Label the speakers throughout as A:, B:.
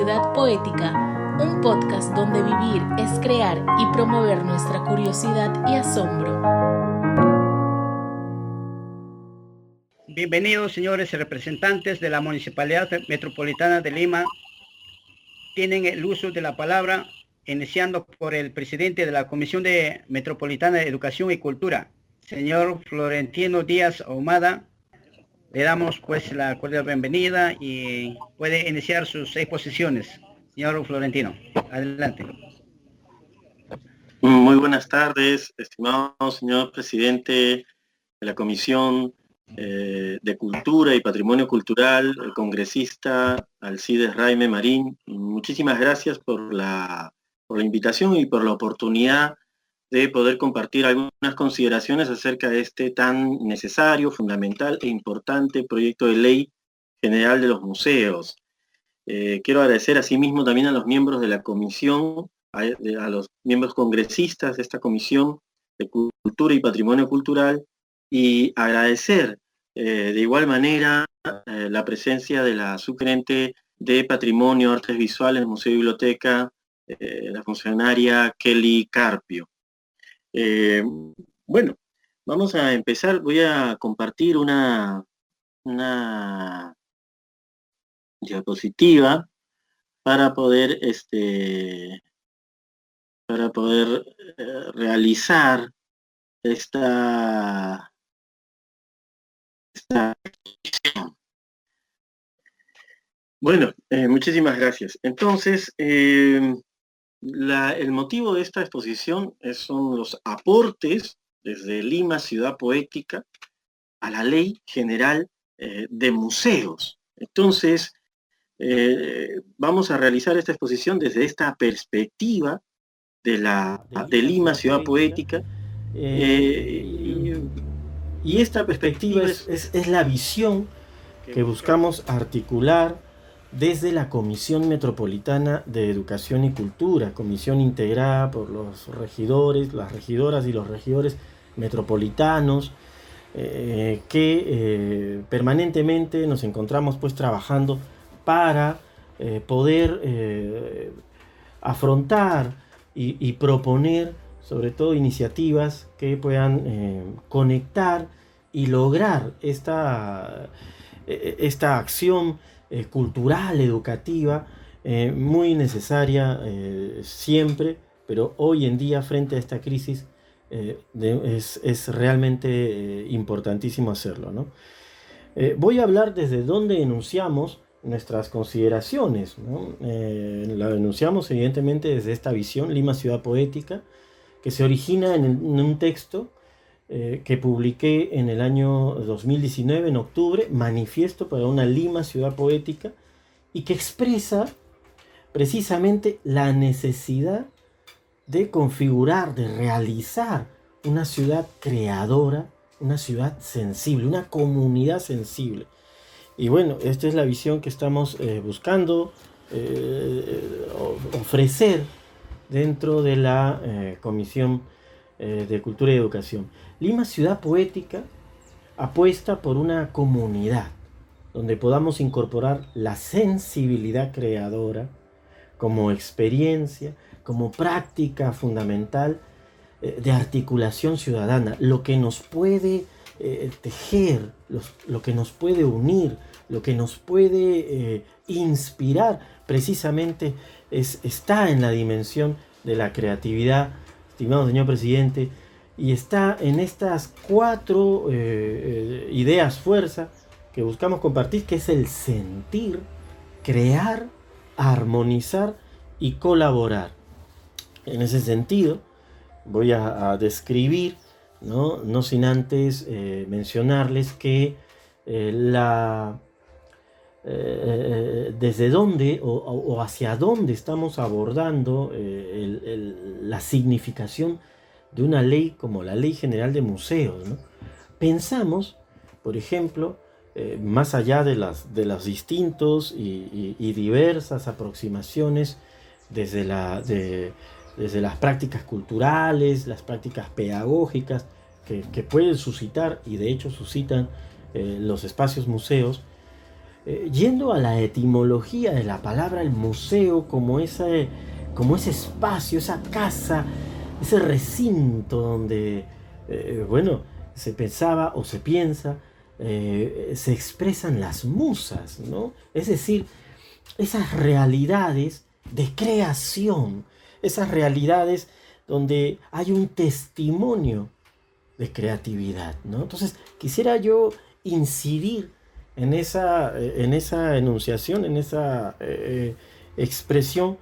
A: Poética, un podcast donde vivir es crear y promover nuestra curiosidad y asombro.
B: Bienvenidos, señores representantes de la Municipalidad Metropolitana de Lima. Tienen el uso de la palabra, iniciando por el presidente de la Comisión de Metropolitana de Educación y Cultura, señor Florentino Díaz Ahumada, le damos pues la cordial bienvenida y puede iniciar sus exposiciones. Señor Florentino, adelante.
C: Muy buenas tardes, estimado señor presidente de la Comisión eh, de Cultura y Patrimonio Cultural, el congresista Alcides Raime Marín. Muchísimas gracias por la, por la invitación y por la oportunidad de poder compartir algunas consideraciones acerca de este tan necesario, fundamental e importante proyecto de ley general de los museos. Eh, quiero agradecer asimismo también a los miembros de la comisión, a, los miembros congresistas de esta comisión de Cultura y Patrimonio Cultural y agradecer eh, de igual manera eh, la presencia de la subgerente de Patrimonio, Artes Visuales, Museo y Biblioteca, la funcionaria Kelly Carpio. Eh, bueno, vamos a empezar. Voy a compartir una, una diapositiva para poder este para poder eh, realizar esta, bueno, eh, muchísimas gracias. Entonces, el motivo de esta exposición son los aportes desde Lima Ciudad Poética a la Ley General eh, de Museos. Entonces, eh, vamos a realizar esta exposición desde esta perspectiva de, la, de Lima Ciudad Poética.
D: Eh, y, esta perspectiva es la visión que buscamos articular desde la Comisión Metropolitana de Educación y Cultura, comisión integrada por los regidores, las regidoras y los regidores metropolitanos, eh, que eh, permanentemente nos encontramos pues trabajando para eh, poder afrontar y, proponer sobre todo iniciativas que puedan conectar y lograr esta, esta acción eh, cultural, educativa, eh, muy necesaria eh, siempre, pero hoy en día frente a esta crisis es, realmente importantísimo hacerlo. voy a hablar desde dónde enunciamos nuestras consideraciones. la enunciamos evidentemente desde esta visión, Lima Ciudad Poética, que se origina en un texto eh, que publiqué en el año 2019, en octubre, Manifiesto para una Lima Ciudad Poética, y que expresa precisamente la necesidad de configurar, de realizar una ciudad creadora, una ciudad sensible, una comunidad sensible. Y bueno, esta es la visión que estamos eh, buscando eh, ofrecer dentro de la Comisión de Cultura y Educación. Lima Ciudad Poética apuesta por una comunidad donde podamos incorporar la sensibilidad creadora como experiencia, como práctica fundamental eh, de articulación ciudadana, lo que nos puede eh, tejer, lo que nos puede unir, lo que nos puede eh, inspirar, precisamente está en la dimensión de la creatividad, estimado señor presidente, y está en estas cuatro eh, eh, ideas fuerza que buscamos compartir, que es el sentir, crear, armonizar y colaborar. En ese sentido, voy a, describir, ¿no? no sin antes eh, mencionarles que la, desde dónde o, hacia dónde estamos abordando la significación de una ley como la Ley General de Museos. Pensamos, por ejemplo, eh, más allá de las, de los distintos y, diversas aproximaciones desde, la, desde las prácticas culturales, las prácticas pedagógicas que, pueden suscitar y de hecho suscitan eh, los espacios museos, eh, yendo a la etimología de la palabra el museo como ese, como ese espacio, esa casa, ese recinto donde, eh, bueno, se pensaba o se piensa, eh, se expresan las musas, ¿no? Es decir, esas realidades de creación, esas realidades donde hay un testimonio de creatividad, ¿no? Entonces, quisiera yo incidir en esa, eh, en esa enunciación, en esa eh, expresión,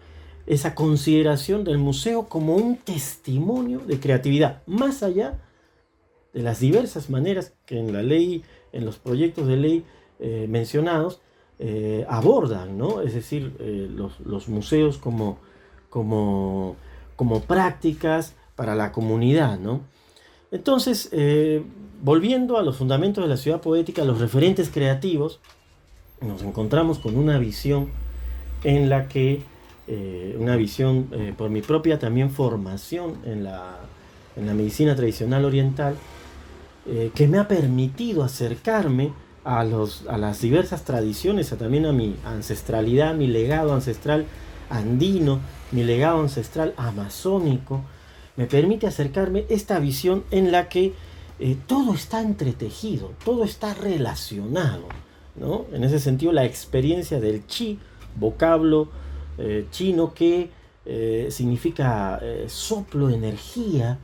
D: esa consideración del museo como un testimonio de creatividad, más allá de las diversas maneras que en la ley, en los proyectos de ley eh, mencionados, abordan, ¿no? Es decir, los, museos como, como, como prácticas para la comunidad, ¿no? Entonces, volviendo a los fundamentos de la ciudad poética, los referentes creativos, nos encontramos con una visión en la que, eh, una visión eh, por mi propia también formación en la, medicina tradicional oriental, eh, que me ha permitido acercarme a, los, a las diversas tradiciones, a también a mi ancestralidad, mi legado ancestral andino, mi legado ancestral amazónico, me permite acercarme esta visión en la que eh, todo está entretejido, todo está relacionado. ¿no? En ese sentido, la experiencia del chi, vocablo eh, chino que eh, significa soplo, energía,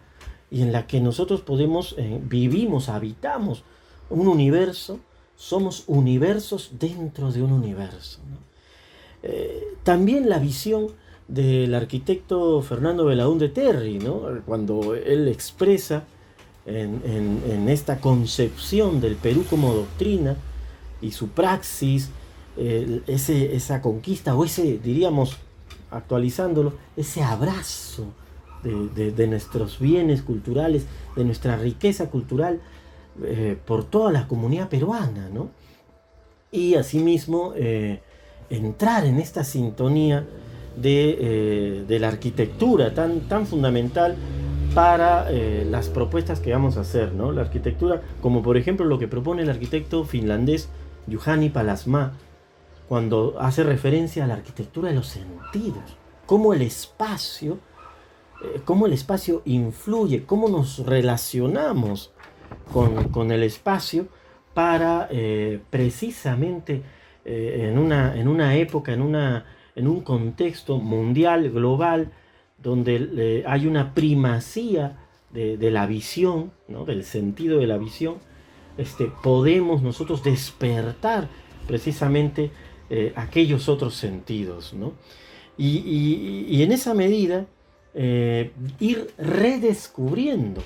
D: y en la que nosotros podemos, vivimos, habitamos un universo, somos universos dentro de un universo. también la visión del arquitecto Fernando Belaúnde Terry, ¿no? cuando él expresa en, esta concepción del Perú como doctrina y su praxis, ese, esa conquista o ese, diríamos, actualizándolo, ese abrazo de, nuestros bienes culturales, de nuestra riqueza cultural eh, por toda la comunidad peruana, ¿no? Y asimismo eh, entrar en esta sintonía de, eh, de, la arquitectura tan, tan fundamental para eh, las propuestas que vamos a hacer, ¿no? La arquitectura, como por ejemplo lo que propone el arquitecto finlandés Juhani Palasma, cuando hace referencia a la arquitectura de los sentidos, cómo el espacio, eh, cómo el espacio influye, cómo nos relacionamos con, el espacio para eh, precisamente en, una, en una época, en, una, en un contexto mundial, global, donde eh, hay una primacía de, la visión, del sentido de la visión, este, podemos nosotros despertar precisamente eh, aquellos otros sentidos. Y, en esa medida, eh, ir redescubriendo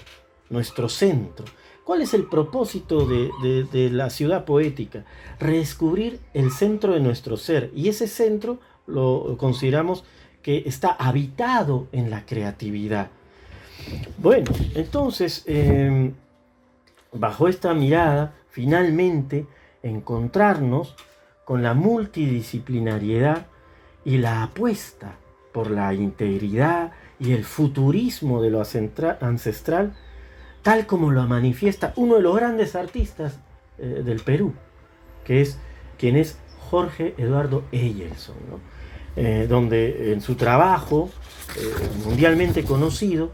D: nuestro centro. ¿Cuál es el propósito de, de, la ciudad poética? Redescubrir el centro de nuestro ser. Y ese centro lo consideramos que está habitado en la creatividad. Bueno, entonces, em, bajo esta mirada, finalmente encontrarnos con la multidisciplinariedad y la apuesta por la integridad y el futurismo de lo ancestral, tal como lo manifiesta uno de los grandes artistas eh, del Perú, que es quien es Jorge Eduardo Eyelson. ¿no? Eh, donde en su trabajo eh, mundialmente conocido,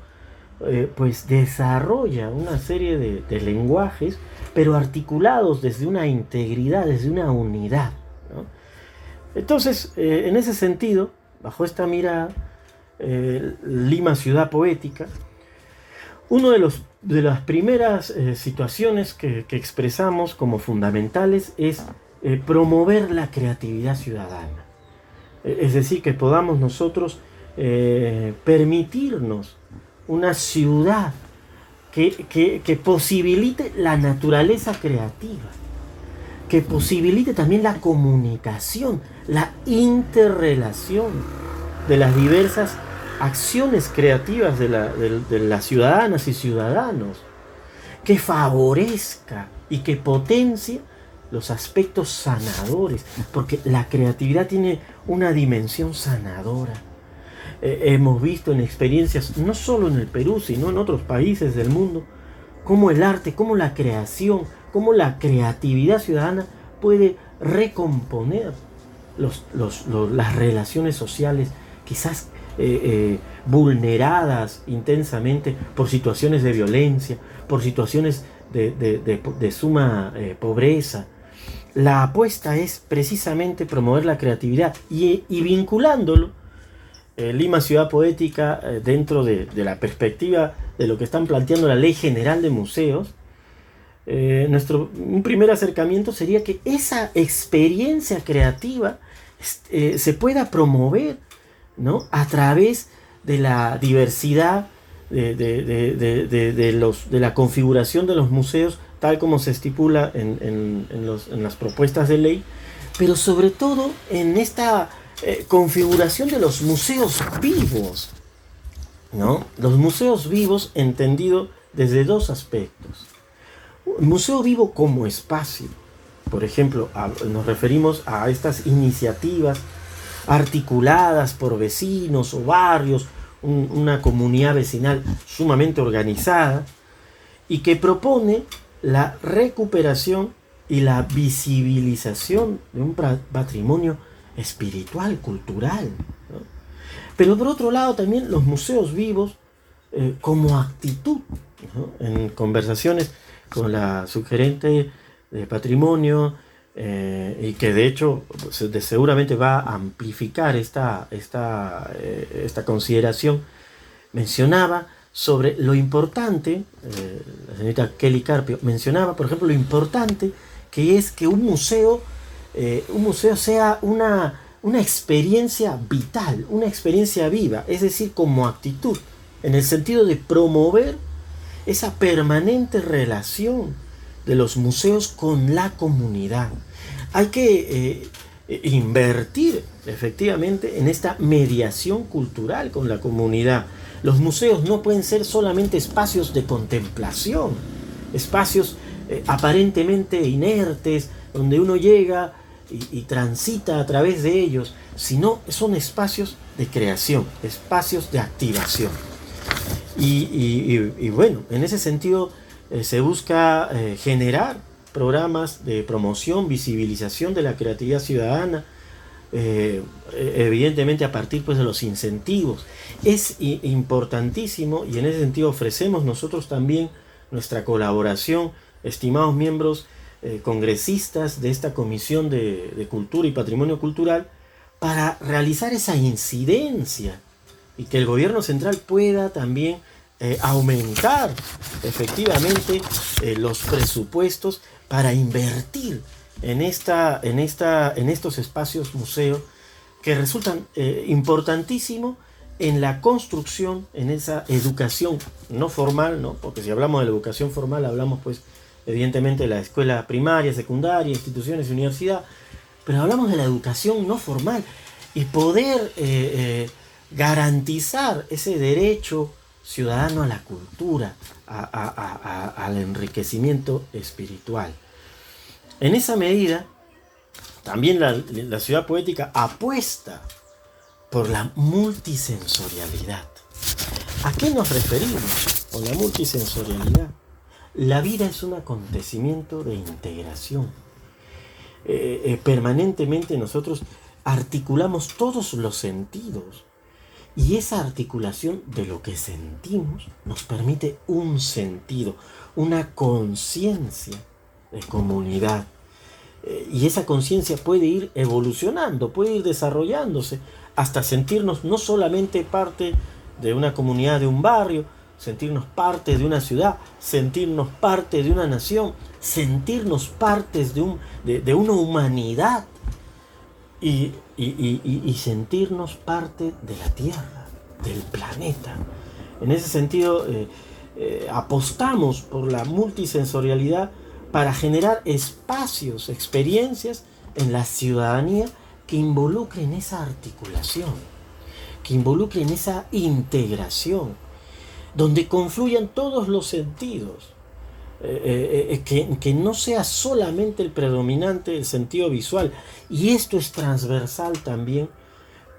D: eh, pues desarrolla una serie de, lenguajes, pero articulados desde una integridad, desde una unidad. Entonces, en ese sentido, bajo esta mirada, Lima Ciudad Poética, una de, los, de las primeras situaciones que, que, expresamos como fundamentales es promover la creatividad ciudadana. Es decir, que podamos nosotros eh, permitirnos una ciudad que, posibilite la naturaleza creativa, que posibilite también la comunicación, la interrelación de las diversas acciones creativas de, de las ciudadanas y ciudadanos, que favorezca y que potencie los aspectos sanadores, porque la creatividad tiene una dimensión sanadora. Eh, hemos visto en experiencias, no solo en el Perú, sino en otros países del mundo, cómo el arte, cómo la creación, cómo la creatividad ciudadana puede recomponer las relaciones sociales, quizás eh, eh, vulneradas intensamente por situaciones de violencia, por situaciones de, suma eh, pobreza. La apuesta es precisamente promover la creatividad y, vinculándolo, Lima Ciudad Poética, dentro de, la perspectiva de lo que están planteando la Ley General de Museos, nuestro, un primer acercamiento sería que esa experiencia creativa se pueda promover ¿no? a través de la diversidad de, los, de la configuración de los museos, tal como se estipula en, las propuestas de ley, pero sobre todo en esta eh, configuración de los museos vivos. ¿no? Los museos vivos entendido desde dos aspectos. Museo vivo como espacio. Por ejemplo, nos referimos a estas iniciativas articuladas por vecinos o barrios, una comunidad vecinal sumamente organizada y que propone la recuperación y la visibilización de un patrimonio espiritual, cultural. Pero por otro lado también los museos vivos eh, como actitud. En conversaciones con la sugerente de patrimonio, eh, y que de hecho seguramente va a amplificar esta, esta, eh, esta consideración, mencionaba sobre lo importante, eh, la señorita Kelly Carpio mencionaba, por ejemplo, lo importante que es que un museo, un museo sea una, una experiencia vital, una experiencia viva, es decir, como actitud, en el sentido de promover esa permanente relación de los museos con la comunidad. Hay que eh, invertir efectivamente en esta mediación cultural con la comunidad. Los museos no pueden ser solamente espacios de contemplación, espacios eh, aparentemente inertes, donde uno llega y, transita a través de ellos, sino son espacios de creación, espacios de activación. y bueno, en ese sentido eh, se busca eh, generar programas de promoción, visibilización de la creatividad ciudadana, eh, evidentemente a partir pues, de los incentivos. Es importantísimo y en ese sentido ofrecemos nosotros también nuestra colaboración, estimados miembros congresistas de esta Comisión de, Cultura y Patrimonio Cultural, para realizar esa incidencia y que el gobierno central pueda también eh, aumentar efectivamente eh, los presupuestos para invertir en, esta, en, esta, en estos espacios museos que resultan eh, importantísimos en la construcción, en esa educación no formal, ¿no? porque si hablamos de la educación formal hablamos pues evidentemente de la escuela primaria, secundaria, instituciones universidad, pero hablamos de la educación no formal y poder garantizar ese derecho ciudadano a la cultura, al enriquecimiento espiritual. En esa medida, también la, ciudad poética apuesta por la multisensorialidad. ¿A qué nos referimos con la multisensorialidad? La vida es un acontecimiento de integración. Eh, eh, permanentemente nosotros articulamos todos los sentidos y esa articulación de lo que sentimos nos permite un sentido, una conciencia de comunidad. Y esa conciencia puede ir evolucionando, puede ir desarrollándose hasta sentirnos no solamente parte de una comunidad, de un barrio, sentirnos parte de una ciudad, sentirnos parte de una nación, sentirnos partes de, un, de una humanidad y, sentirnos parte de la Tierra, del planeta. En ese sentido, eh, eh, apostamos por la multisensorialidad para generar espacios, experiencias en la ciudadanía que involucren esa articulación, que involucren esa integración, donde confluyan todos los sentidos, eh, eh, eh, que, no sea solamente el predominante el sentido visual. Y esto es transversal también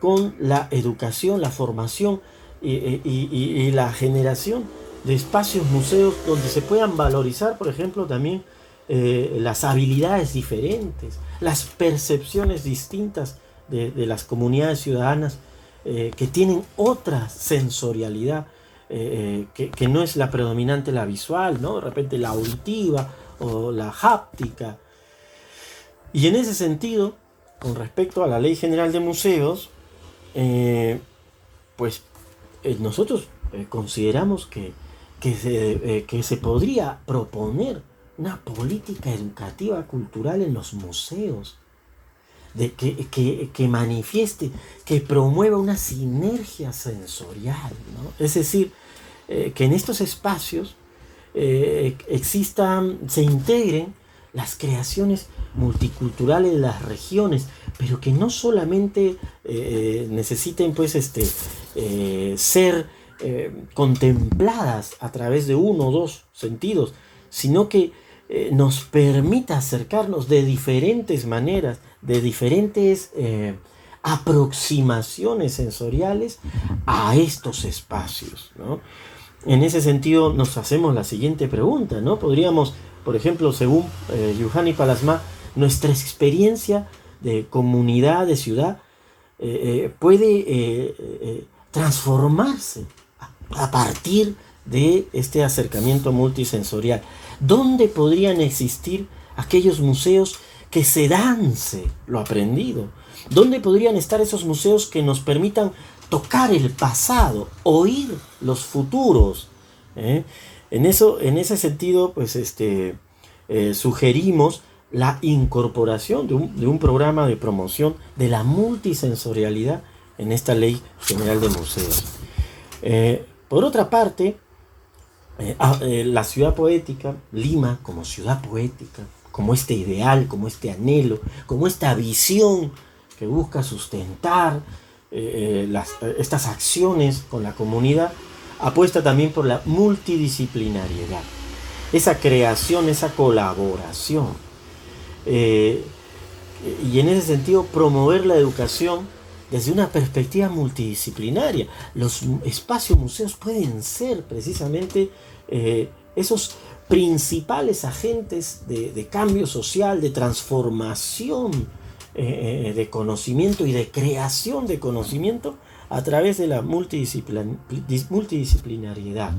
D: con la educación, la formación y, la generación de espacios museos donde se puedan valorizar, por ejemplo, también eh, las habilidades diferentes, las percepciones distintas de, las comunidades ciudadanas eh, que tienen otra sensorialidad, eh, que, no es la predominante la visual, ¿no? de repente la auditiva o la háptica. Y en ese sentido, con respecto a la Ley General de Museos, pues nosotros consideramos que, que, que se podría proponer una política educativa cultural en los museos, de que, que, manifieste, que promueva una sinergia sensorial, es decir, eh, que en estos espacios eh, existan, se integren las creaciones multiculturales de las regiones, pero que no solamente eh, necesiten pues este, ser contempladas a través de uno o dos sentidos, sino que eh, nos permita acercarnos de diferentes maneras, de diferentes eh, aproximaciones sensoriales a estos espacios. En ese sentido nos hacemos la siguiente pregunta, ¿no? Podríamos, por ejemplo, según eh, Yuhani Palasma, nuestra experiencia de comunidad, de ciudad, puede transformarse a partir de este acercamiento multisensorial. ¿Dónde podrían existir aquellos museos que se dance lo aprendido? ¿Dónde podrían estar esos museos que nos permitan tocar el pasado, oír los futuros? ¿Eh? En, eso, en ese sentido, pues este, eh, sugerimos la incorporación de un, programa de promoción de la multisensorialidad en esta ley general de museos. Eh, por otra parte, eh, ah, eh, la ciudad poética, Lima como ciudad poética, como este ideal, como este anhelo, como esta visión que busca sustentar eh, estas acciones con la comunidad, apuesta también por la multidisciplinariedad, esa creación, esa colaboración. y en ese sentido promover la educación desde una perspectiva multidisciplinaria. Los espacios museos pueden ser precisamente eh, esos principales agentes de, cambio social, de transformación eh, eh, de conocimiento y de creación de conocimiento a través de la multidisciplinariedad.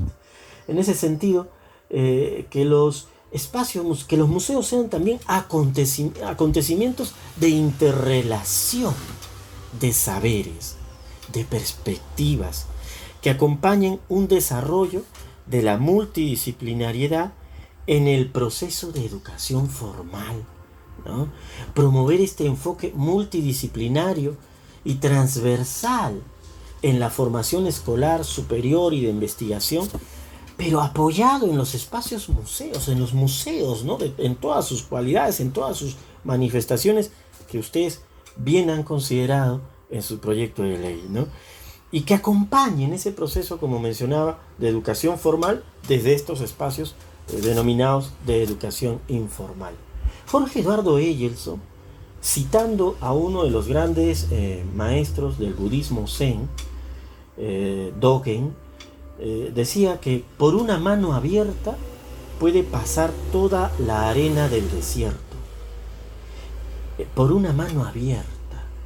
D: En ese sentido, que los espacios, que los museos sean también acontecimientos de interrelación de saberes, de perspectivas, que acompañen un desarrollo de la multidisciplinariedad en el proceso de educación formal. Promover este enfoque multidisciplinario y transversal en la formación escolar superior y de investigación, pero apoyado en los espacios museos, en los museos, ¿no? en todas sus cualidades, en todas sus manifestaciones que ustedes bien han considerado en su proyecto de ley, ¿no? Y que acompañen ese proceso, como mencionaba, de educación formal desde estos espacios eh, denominados de educación informal. Jorge Eduardo Eyelson, citando a uno de los grandes eh, maestros del budismo zen, eh, Dogen, decía que por una mano abierta puede pasar toda la arena del desierto por una mano abierta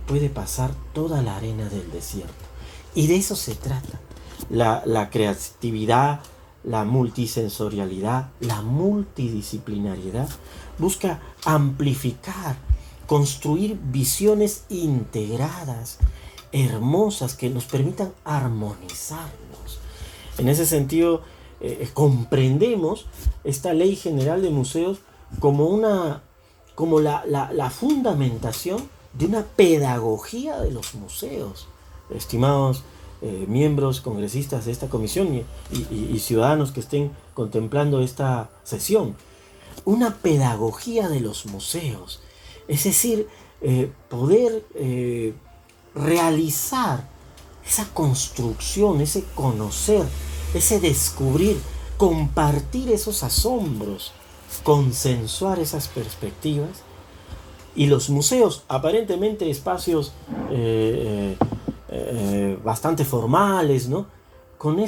D: puede pasar toda la arena del desierto. Y de eso se trata. La, creatividad, la multisensorialidad, la multidisciplinariedad busca amplificar, construir visiones integradas, hermosas, que nos permitan armonizarnos. En ese sentido, eh, comprendemos esta ley general de museos como una como la, fundamentación de una pedagogía de los museos. Estimados eh, miembros congresistas de esta comisión y, ciudadanos que estén contemplando esta sesión, una pedagogía de los museos, es decir, eh, poder eh, realizar esa construcción, ese conocer, ese descubrir, compartir esos asombros, consensuar esas perspectivas. Y los museos, aparentemente espacios eh, eh, bastante formales, ¿no? Con,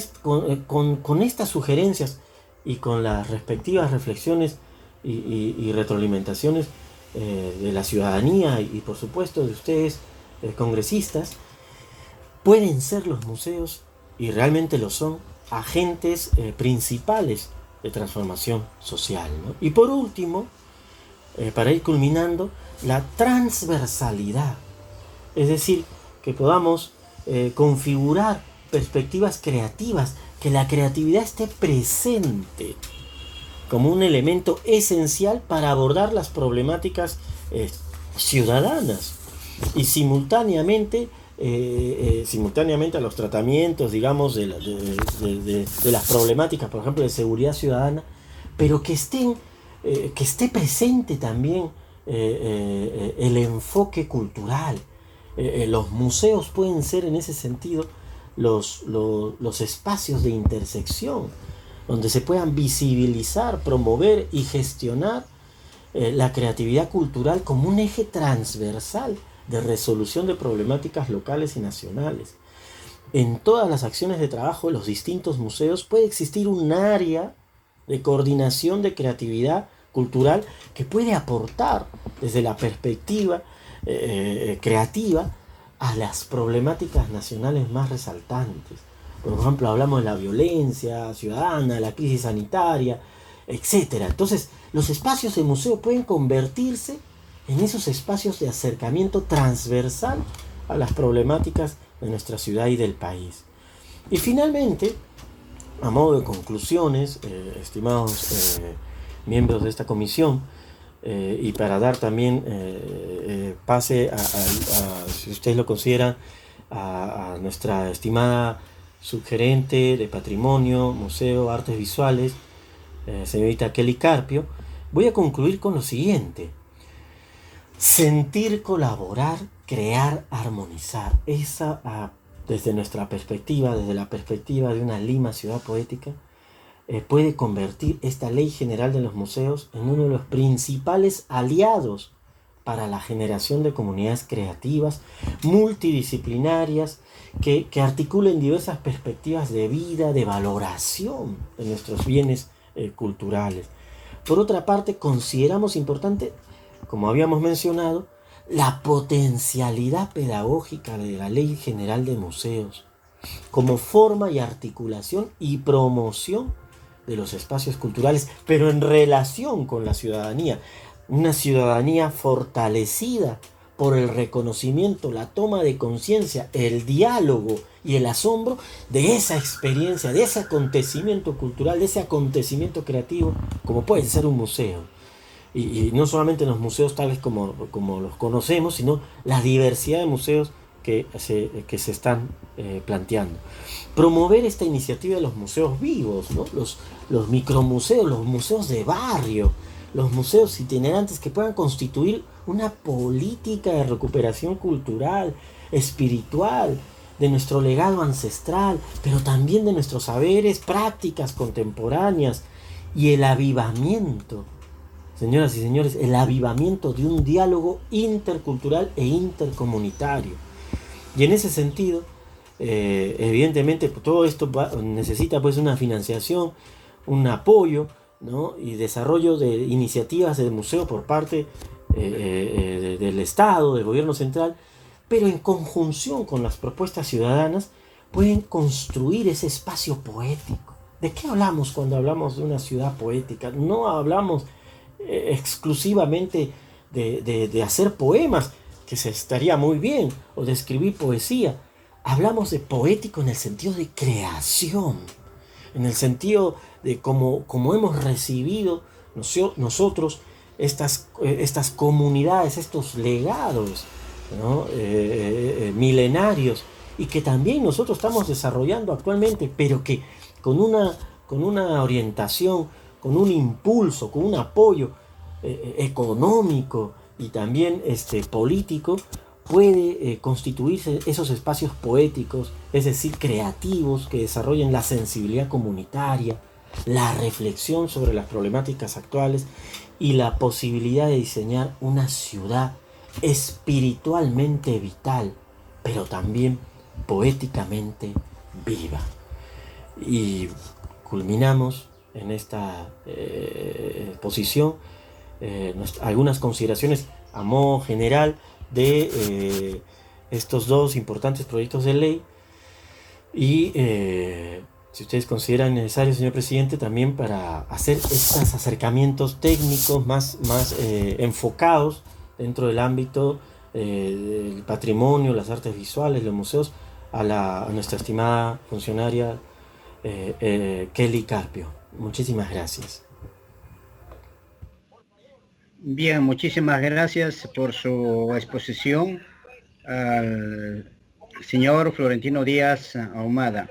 D: con, estas sugerencias y con las respectivas reflexiones y, retroalimentaciones eh, de la ciudadanía y, por supuesto de ustedes, eh, congresistas, pueden ser los museos, y realmente lo son, agentes eh, principales de transformación social. Y por último, para ir culminando, la transversalidad, es decir, que podamos configurar perspectivas creativas, que la creatividad esté presente como un elemento esencial para abordar las problemáticas eh, ciudadanas y simultáneamente eh, eh, simultáneamente a los tratamientos, digamos, de, las problemáticas, por ejemplo, de seguridad ciudadana, pero que estén, que esté presente también el enfoque cultural. Los museos pueden ser en ese sentido los, los espacios de intersección donde se puedan visibilizar, promover y gestionar eh, la creatividad cultural como un eje transversal de resolución de problemáticas locales y nacionales. En todas las acciones de trabajo de los distintos museos puede existir un área de coordinación de creatividad cultural que puede aportar desde la perspectiva eh, eh, creativa a las problemáticas nacionales más resaltantes. Por ejemplo, hablamos de la violencia ciudadana, la crisis sanitaria, etc. Entonces, los espacios de museo pueden convertirse en esos espacios de acercamiento transversal a las problemáticas de nuestra ciudad y del país. Y finalmente, a modo de conclusiones, eh, estimados miembros de esta comisión, eh, y para dar también pase a, si ustedes lo consideran, a nuestra estimada subgerente de Patrimonio, Museo, Artes Visuales, eh, señorita Kelly Carpio, voy a concluir con lo siguiente. Sentir, colaborar, crear, armonizar. Esa, ah, desde nuestra perspectiva, desde la perspectiva de una Lima ciudad poética, eh, puede convertir esta ley general de los museos en uno de los principales aliados para la generación de comunidades creativas, multidisciplinarias, que, articulen diversas perspectivas de vida, de valoración de nuestros bienes eh, culturales. Por otra parte, consideramos importante, como habíamos mencionado, la potencialidad pedagógica de la Ley General de Museos como forma y articulación y promoción de los espacios culturales, pero en relación con la ciudadanía, una ciudadanía fortalecida por el reconocimiento, la toma de conciencia, el diálogo y el asombro de esa experiencia, de ese acontecimiento cultural, de ese acontecimiento creativo, como puede ser un museo. Y, no solamente los museos tales como, como los conocemos, sino la diversidad de museos que se, que se están eh, planteando. Promover esta iniciativa de los museos vivos, los, los micromuseos, los museos de barrio, los museos itinerantes que puedan constituir una política de recuperación cultural, espiritual, de nuestro legado ancestral, pero también de nuestros saberes, prácticas contemporáneas y el avivamiento, señoras y señores, el avivamiento de un diálogo intercultural e intercomunitario. Y en ese sentido, eh, evidentemente, todo esto necesita pues una financiación, un apoyo, y desarrollo de iniciativas del museo por parte eh, eh, del Estado, del gobierno central, pero en conjunción con las propuestas ciudadanas pueden construir ese espacio poético. ¿De qué hablamos cuando hablamos de una ciudad poética? No hablamos exclusivamente de hacer poemas, que se estaría muy bien, o de escribir poesía. Hablamos de poético en el sentido de creación, en el sentido de cómo, hemos recibido nosotros estas, eh, estas comunidades, estos legados eh, eh, milenarios y que también nosotros estamos desarrollando actualmente, pero que con una, con una orientación, con un impulso, con un apoyo económico y también este, político, puede constituirse esos espacios poéticos, es decir, creativos, que desarrollen la sensibilidad comunitaria, la reflexión sobre las problemáticas actuales y la posibilidad de diseñar una ciudad espiritualmente vital, pero también poéticamente viva. Y culminamos en esta exposición algunas consideraciones a modo general de estos dos importantes proyectos de ley y si ustedes consideran necesario, señor presidente, también para hacer estos acercamientos técnicos más, más eh, enfocados dentro del ámbito eh, del patrimonio, las artes visuales, los museos, a, nuestra estimada funcionaria eh, Kelly Carpio. Muchísimas gracias.
B: Bien, muchísimas gracias por su exposición al señor Florentino Díaz Ahumada.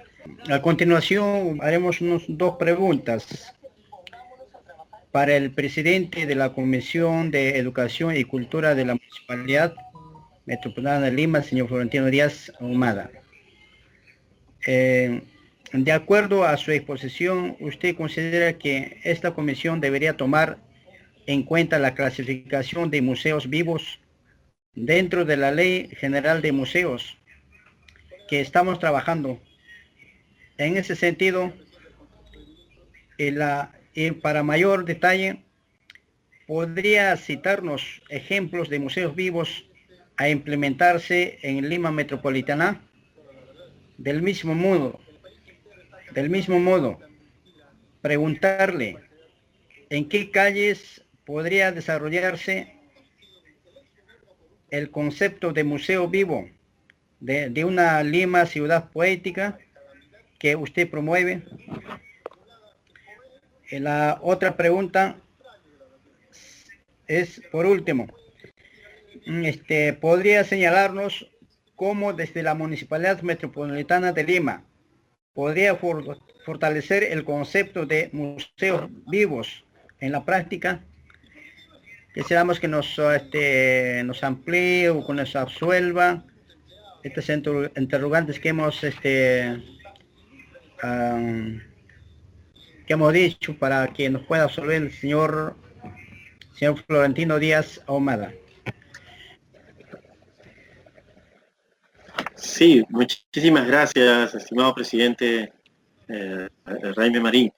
B: A continuación haremos unos dos preguntas para el presidente de la Comisión de Educación y Cultura de la Municipalidad Metropolitana de Lima, señor Florentino Díaz Humada. Eh, de acuerdo a su exposición, ¿usted considera que esta comisión debería tomar en cuenta la clasificación de museos vivos dentro de la Ley General de Museos que estamos trabajando en ese sentido, para mayor detalle, ¿podría citarnos ejemplos de museos vivos a implementarse en Lima Metropolitana? Del mismo modo, del mismo modo, preguntarle en qué calles podría desarrollarse el concepto de museo vivo de, una Lima ciudad poética que usted promueve. Eh, la otra pregunta es, por último, mm, este, ¿podría señalarnos cómo desde la Municipalidad Metropolitana de Lima podría fortalecer el concepto de museos vivos en la práctica? Quisiéramos que nos, este, nos amplíe o que nos absuelva estos interrogantes que hemos este, que hemos dicho para que nos pueda absolver el señor, señor Florentino Díaz Ahumada.
C: Sí, muchísimas gracias, estimado presidente eh, Raime Marín.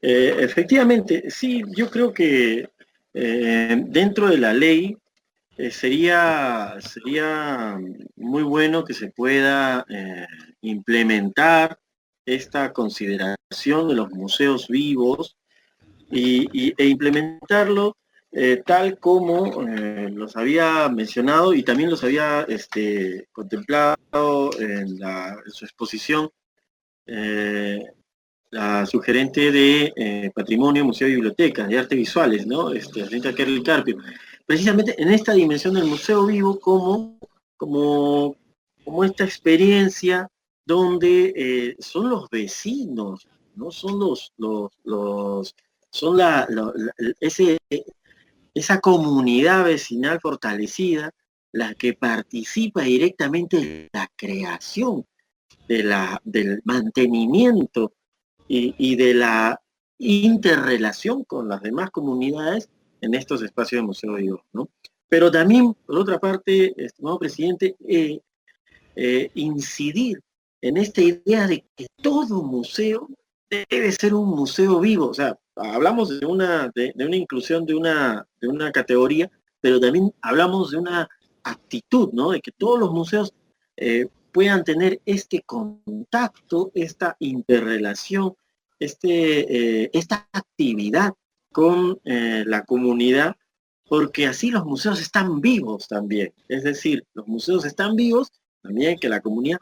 C: Eh, efectivamente, sí, yo creo que eh, dentro de la ley eh, sería, sería muy bueno que se pueda implementar esta consideración de los museos vivos y, e implementarlo eh, tal como eh, los había mencionado y también los había este, contemplado en, su exposición eh, la sugerente de Patrimonio, Museo y Biblioteca, de Arte Visuales, ¿no? Este, Rita Kerry Carpio. Precisamente en esta dimensión del museo vivo como, como, como esta experiencia donde eh, son los vecinos, no son los, los, son la, ese, esa comunidad vecinal fortalecida la que participa directamente en la creación, de la, del mantenimiento y, de la interrelación con las demás comunidades en estos espacios de Museo Vivo. ¿no? Pero también, por otra parte, estimado presidente, eh, eh, incidir en esta idea de que todo museo debe ser un museo vivo. O sea, hablamos de una, de, una inclusión de una, de una categoría, pero también hablamos de una actitud, ¿no? De que todos los museos eh, puedan tener este contacto, esta interrelación, este, eh, esta actividad con eh, la comunidad, porque así los museos están vivos también. Es decir, los museos están vivos también que la comunidad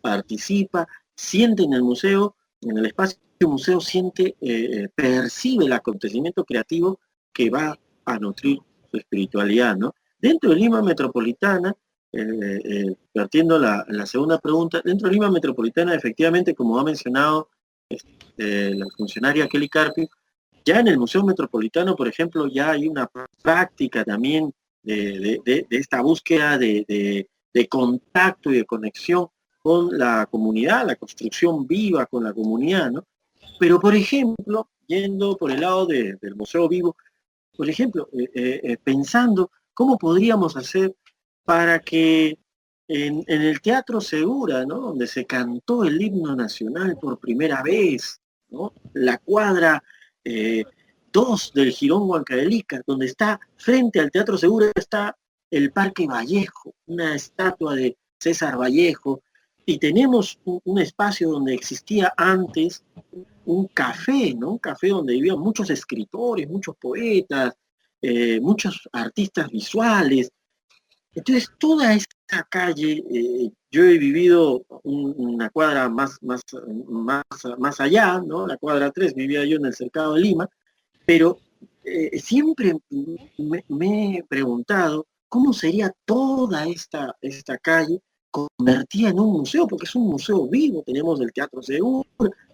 C: participa, siente en el museo, en el espacio del museo, siente, eh, percibe el acontecimiento creativo que va a nutrir su espiritualidad, ¿no? Dentro de Lima Metropolitana, partiendo la, la, segunda pregunta, dentro de Lima Metropolitana, efectivamente, como ha mencionado la funcionaria Kelly Carpio, ya en el Museo Metropolitano, por ejemplo, ya hay una práctica también de, de esta búsqueda de, contacto y de conexión con la comunidad, la construcción viva con la comunidad, ¿no? Pero, por ejemplo, yendo por el lado del Museo Vivo, por ejemplo, eh, eh, eh, pensando cómo podríamos hacer para que en, el Teatro Segura, ¿no? donde se cantó el himno nacional por primera vez, ¿no? la cuadra eh, dos del Girón Huancavelica, donde está frente al Teatro Segura está el Parque Vallejo, una estatua de César Vallejo, y tenemos un, espacio donde existía antes un café, ¿no? Un café donde vivían muchos escritores, muchos poetas, eh, muchos artistas visuales. Entonces, toda esta calle, eh, yo he vivido una cuadra más, más, más, más allá, ¿no? La cuadra 3, vivía yo en el cercado de Lima, pero eh, siempre me, he preguntado cómo sería toda esta, esta calle convertida en un museo, porque es un museo vivo, tenemos el Teatro Seguro,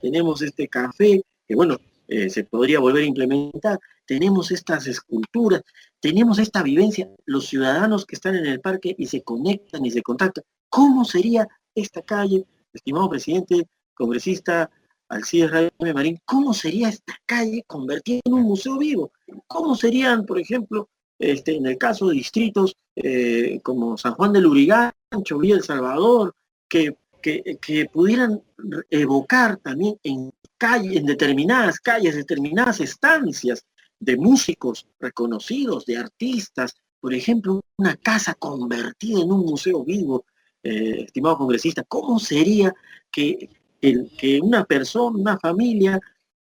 C: tenemos este café, que bueno, eh, se podría volver a implementar, tenemos estas esculturas, tenemos esta vivencia, los ciudadanos que están en el parque y se conectan y se contactan. ¿Cómo sería esta calle, estimado presidente, congresista Alcides Raime Marín, cómo sería esta calle convertida en un museo vivo? ¿Cómo serían, por ejemplo, este, en el caso de distritos eh, como San Juan del Urigancho, Villa El Salvador, que, que, pudieran evocar también en en determinadas calles, determinadas estancias de músicos reconocidos, de artistas, por ejemplo, una casa convertida en un museo vivo, eh, estimado congresista, ¿cómo sería que, el, que una persona, una familia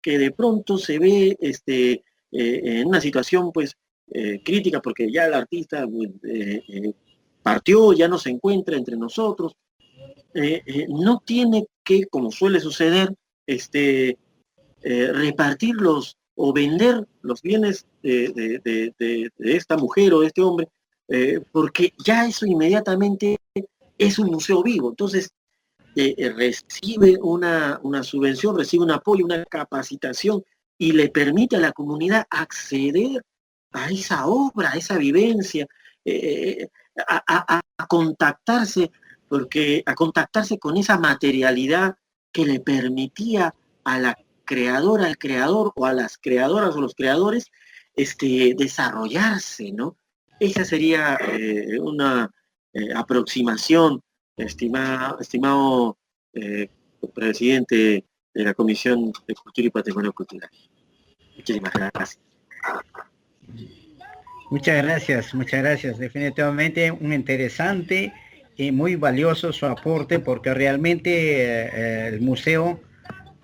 C: que de pronto se ve este, eh, en una situación pues eh, crítica porque ya el artista pues, partió, ya no se encuentra entre nosotros, no tiene que, como suele suceder, este, repartirlos o vender los bienes de, esta mujer o de este hombre, porque ya eso inmediatamente es un museo vivo. Entonces, recibe una, una subvención, recibe un apoyo, una capacitación y le permite a la comunidad acceder a esa obra, a esa vivencia, eh, a, contactarse, porque a contactarse con esa materialidad que le permitía a la creadora, al creador o a las creadoras o los creadores este, desarrollarse, ¿no? Esa sería eh, una eh, aproximación, estimado presidente de la Comisión de Cultura y Patrimonio Cultural. Muchísimas gracias.
B: Muchas gracias, muchas gracias. Definitivamente un interesante y muy valioso su aporte porque realmente eh, el museo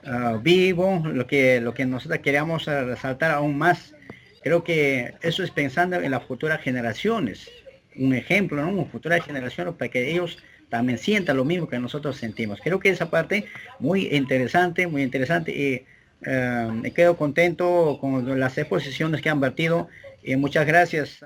B: ah, vivo, lo que, lo que nosotros queríamos resaltar aún más, creo que eso es pensando en las futuras generaciones. Un ejemplo, ¿no? Una futura generación para que ellos también sientan lo mismo que nosotros sentimos. Creo que esa parte muy interesante, muy interesante y eh, me quedo contento con las exposiciones que han vertido y muchas gracias.